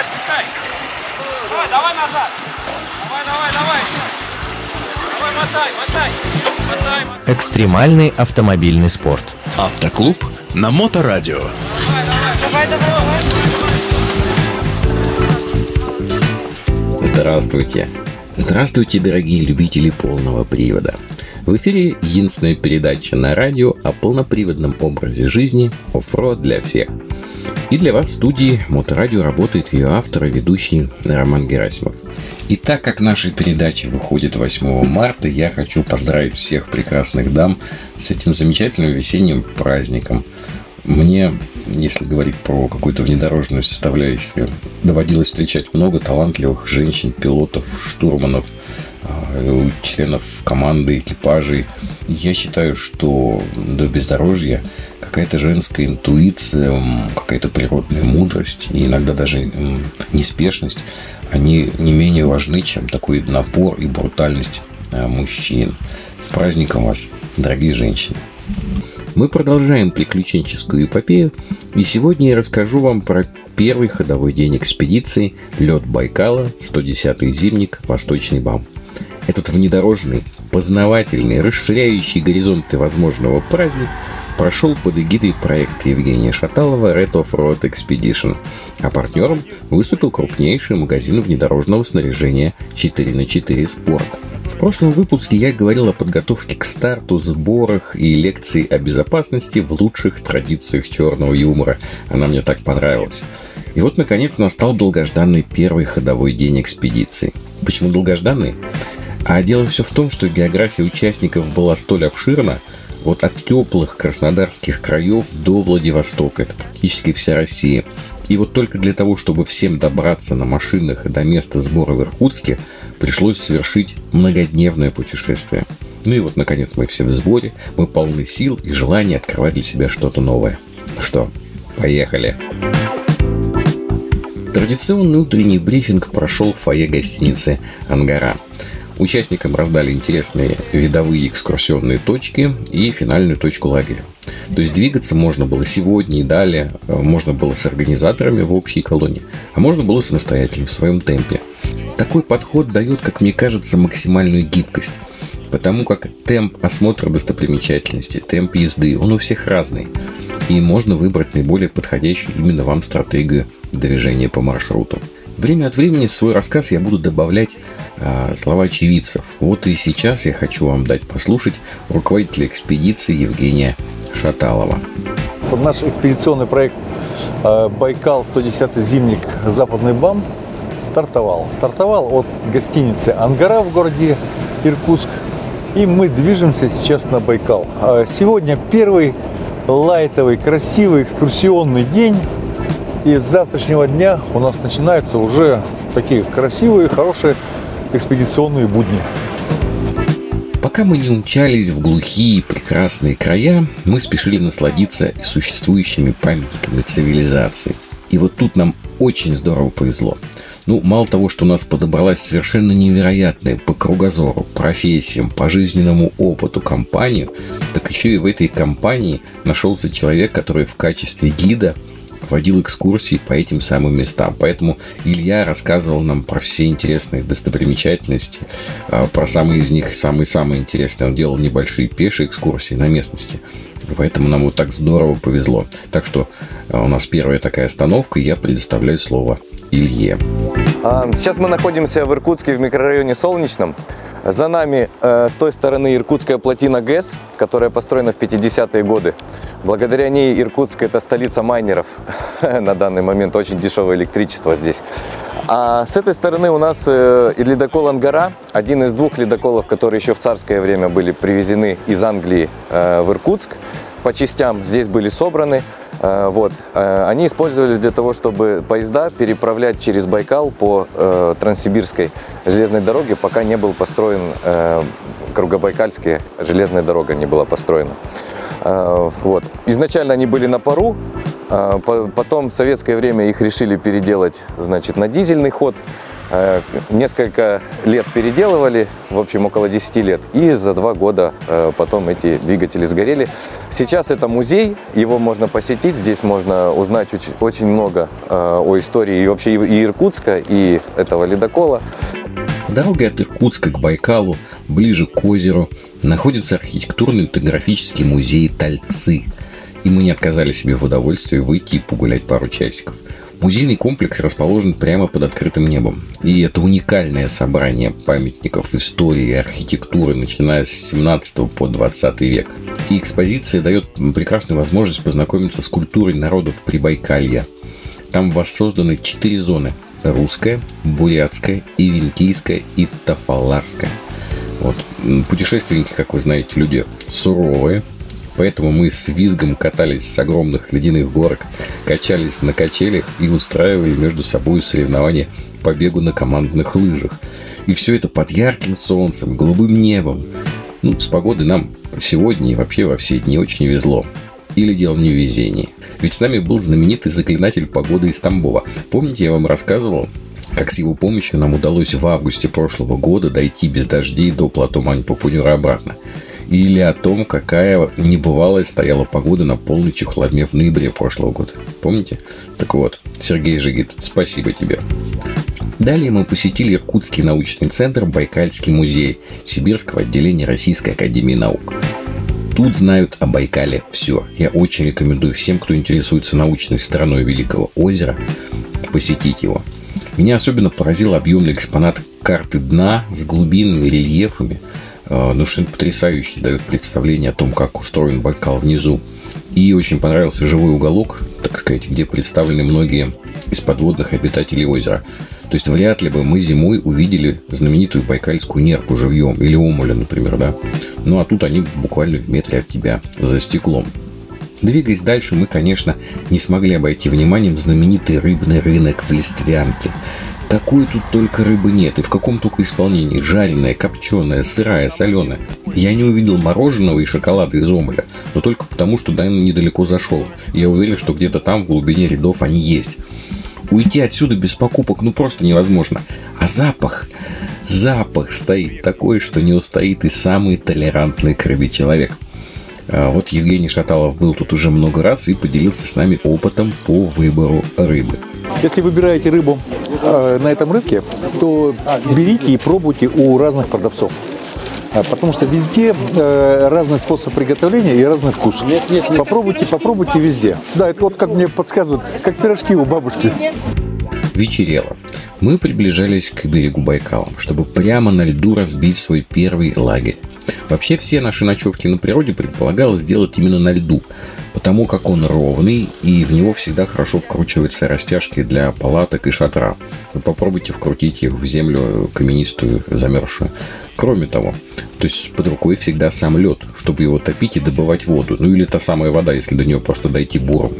отпускай. Давай, давай назад. Давай, давай, давай. Давай, мотай, мотай. Мотай, мотай. Экстремальный автомобильный спорт. Автоклуб на Моторадио. Давай, давай, давай. Здравствуйте! Здравствуйте, дорогие любители полного привода! В эфире единственная передача на радио о полноприводном образе жизни off-road для всех. И для вас в студии Моторадио работает ее автор и ведущий Роман Герасимов. И так как наша передача выходит 8 марта, я хочу поздравить всех прекрасных дам с этим замечательным весенним праздником. Мне, если говорить про какую-то внедорожную составляющую, доводилось встречать много талантливых женщин, пилотов, штурманов, а, членов команды, экипажей. Я считаю, что до бездорожья какая-то женская интуиция, какая-то природная мудрость и иногда даже неспешность, они не менее важны, чем такой напор и брутальность а, мужчин. С праздником вас, дорогие женщины! Мы продолжаем приключенческую эпопею, и сегодня я расскажу вам про первый ходовой день экспедиции «Лед Байкала, 110-й зимник, Восточный БАМ». Этот внедорожный, познавательный, расширяющий горизонты возможного праздник прошел под эгидой проекта Евгения Шаталова Red Off-Road Expedition, а партнером выступил крупнейший магазин внедорожного снаряжения 4 на 4 Sport – прошлом выпуске я говорил о подготовке к старту, сборах и лекции о безопасности в лучших традициях черного юмора. Она мне так понравилась. И вот, наконец, настал долгожданный первый ходовой день экспедиции. Почему долгожданный? А дело все в том, что география участников была столь обширна, вот от теплых краснодарских краев до Владивостока, это практически вся Россия. И вот только для того, чтобы всем добраться на машинах до места сбора в Иркутске, пришлось совершить многодневное путешествие. Ну и вот, наконец, мы все в сборе, мы полны сил и желания открывать для себя что-то новое. Что, поехали! Традиционный утренний брифинг прошел в фойе гостиницы «Ангара». Участникам раздали интересные видовые экскурсионные точки и финальную точку лагеря. То есть двигаться можно было сегодня и далее, можно было с организаторами в общей колонии, а можно было самостоятельно в своем темпе. Такой подход дает, как мне кажется, максимальную гибкость, потому как темп осмотра достопримечательности, темп езды, он у всех разный, и можно выбрать наиболее подходящую именно вам стратегию движения по маршруту. Время от времени в свой рассказ я буду добавлять а, слова очевидцев. Вот и сейчас я хочу вам дать послушать руководителя экспедиции Евгения Шаталова. Наш экспедиционный проект а, Байкал 110 зимник Западный БАМ стартовал. Стартовал от гостиницы «Ангара» в городе Иркутск. И мы движемся сейчас на Байкал. А сегодня первый лайтовый, красивый экскурсионный день. И с завтрашнего дня у нас начинаются уже такие красивые, хорошие экспедиционные будни. Пока мы не умчались в глухие прекрасные края, мы спешили насладиться существующими памятниками цивилизации. И вот тут нам очень здорово повезло. Ну, мало того, что у нас подобралась совершенно невероятная по кругозору, профессиям, по жизненному опыту компанию, так еще и в этой компании нашелся человек, который в качестве гида водил экскурсии по этим самым местам. Поэтому Илья рассказывал нам про все интересные достопримечательности, а, про самые из них, самые-самые интересные. Он делал небольшие пешие экскурсии на местности. Поэтому нам вот так здорово повезло. Так что а, у нас первая такая остановка, и я предоставляю слово Илье. А, сейчас мы находимся в Иркутске в микрорайоне Солнечном. За нами э, с той стороны Иркутская плотина ГЭС, которая построена в 50-е годы. Благодаря ней Иркутск – это столица майнеров на данный момент. Очень дешевое электричество здесь. А с этой стороны у нас э, ледокол «Ангара», один из двух ледоколов, которые еще в царское время были привезены из Англии э, в Иркутск по частям здесь были собраны. Э, вот. Э, они использовались для того, чтобы поезда переправлять через Байкал по э, Транссибирской железной дороге, пока не был построен Кругобайкальская железная дорога не была построена. Вот. Изначально они были на пару, потом в советское время их решили переделать значит, на дизельный ход. Э, Несколько лет переделывали, в общем, около 10 лет. И за два года э, потом эти двигатели сгорели. Сейчас это музей, его можно посетить. Здесь можно узнать оч- очень много э, о истории и вообще и Иркутска, и этого ледокола. Дорогой от Иркутска к Байкалу, ближе к озеру, находится архитектурно-этнографический музей Тальцы. И мы не отказали себе в удовольствии выйти и погулять пару часиков. Музейный комплекс расположен прямо под открытым небом. И это уникальное собрание памятников истории и архитектуры, начиная с 17 по 20 век. И экспозиция дает прекрасную возможность познакомиться с культурой народов Прибайкалья. Там воссозданы четыре зоны. Русская, бурятская, ивентийская и тафаларская. Вот. Путешественники, как вы знаете, люди суровые, поэтому мы с визгом катались с огромных ледяных горок, качались на качелях и устраивали между собой соревнования по бегу на командных лыжах. И все это под ярким солнцем, голубым небом. Ну, с погодой нам сегодня и вообще во все дни очень везло. Или дело в везении. Ведь с нами был знаменитый заклинатель погоды из Тамбова. Помните, я вам рассказывал, как с его помощью нам удалось в августе прошлого года дойти без дождей до плато Мань-Папунюра обратно. Или о том, какая небывалая стояла погода на полной чехлодме в ноябре прошлого года. Помните? Так вот, Сергей Жигит, спасибо тебе. Далее мы посетили Иркутский научный центр Байкальский музей Сибирского отделения Российской академии наук. Тут знают о Байкале все. Я очень рекомендую всем, кто интересуется научной стороной Великого озера, посетить его. Меня особенно поразил объемный экспонат карты дна с глубинными рельефами. Э, Ну, что потрясающе дает представление о том, как устроен Байкал внизу. И очень понравился живой уголок, так сказать, где представлены многие из подводных обитателей озера. То есть вряд ли бы мы зимой увидели знаменитую байкальскую нерку живьем или омуля, например, да. Ну а тут они буквально в метре от тебя, за стеклом. Двигаясь дальше, мы, конечно, не смогли обойти вниманием знаменитый рыбный рынок в Листвянке. Какой тут только рыбы нет, и в каком только исполнении. Жареная, копченая, сырая, соленая. Я не увидел мороженого и шоколада из омуля, но только потому, что Дан недалеко зашел. Я уверен, что где-то там, в глубине рядов, они есть. Уйти отсюда без покупок ну просто невозможно. А запах, запах стоит такой, что не устоит и самый толерантный к рыбе человек. А Вот Евгений Шаталов был тут уже много раз и поделился с нами опытом по выбору рыбы. Если выбираете рыбу э, на этом рынке, то берите и пробуйте у разных продавцов. А, Потому что везде э, разный способ приготовления и разный вкус. Попробуйте, попробуйте везде. Да, это вот как мне подсказывают, как пирожки у бабушки. Вечерело. Мы приближались к берегу Байкала, чтобы прямо на льду разбить свой первый лагерь. Вообще все наши ночевки на природе предполагалось сделать именно на льду, потому как он ровный и в него всегда хорошо вкручиваются растяжки для палаток и шатра. Вы попробуйте вкрутить их в землю каменистую, замерзшую. Кроме того, то есть под рукой всегда сам лед, чтобы его топить и добывать воду. Ну или та самая вода, если до нее просто дойти буром.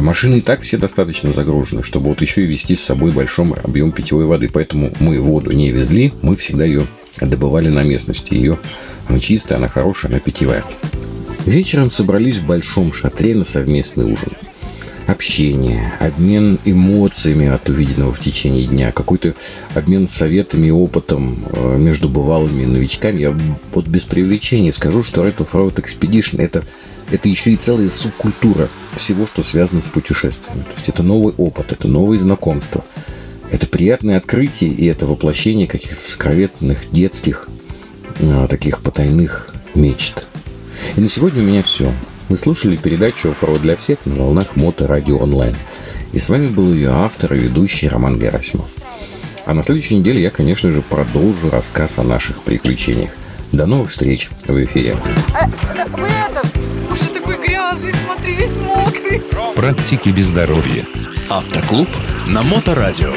Машины и так все достаточно загружены, чтобы вот еще и вести с собой большой объем питьевой воды. Поэтому мы воду не везли, мы всегда ее добывали на местности. Ее она чистая, она хорошая, она питьевая. Вечером собрались в большом шатре на совместный ужин. Общение, обмен эмоциями от увиденного в течение дня, какой-то обмен советами и опытом э, между бывалыми новичками. Я вот без преувеличения скажу, что Red Off-Road Expedition это, это еще и целая субкультура всего, что связано с путешествиями. То есть это новый опыт, это новые знакомства. Это приятное открытие, и это воплощение каких-то сокровенных детских, э, таких потайных мечт. И на сегодня у меня все. Вы слушали передачу «Оффроуд для всех» на волнах Мото Радио Онлайн. И с вами был ее автор и ведущий Роман Герасимов. А на следующей неделе я, конечно же, продолжу рассказ о наших приключениях. До новых встреч в эфире. А, да, вы это, уже такой грязный, смотри, весь мокрый. Практики без здоровья. Автоклуб на Моторадио.